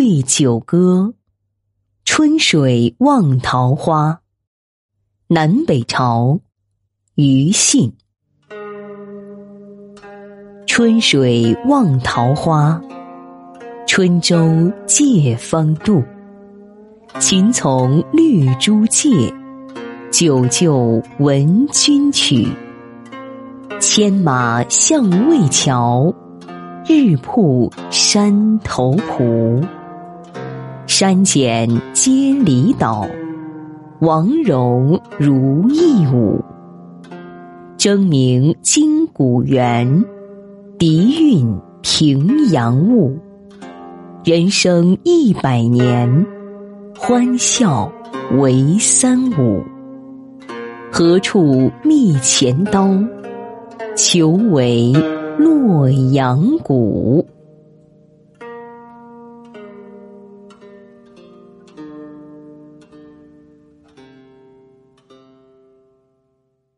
对酒歌，春水望桃花。南北朝，庾信。春水望桃花，春舟借风渡。秦从绿珠借，久就闻君曲。牵马向渭桥，日暮山头蒲。山简皆离岛，王戎如意舞。争鸣金谷园，笛韵平阳雾。人生一百年，欢笑为三五。何处觅钱刀？求为洛阳谷。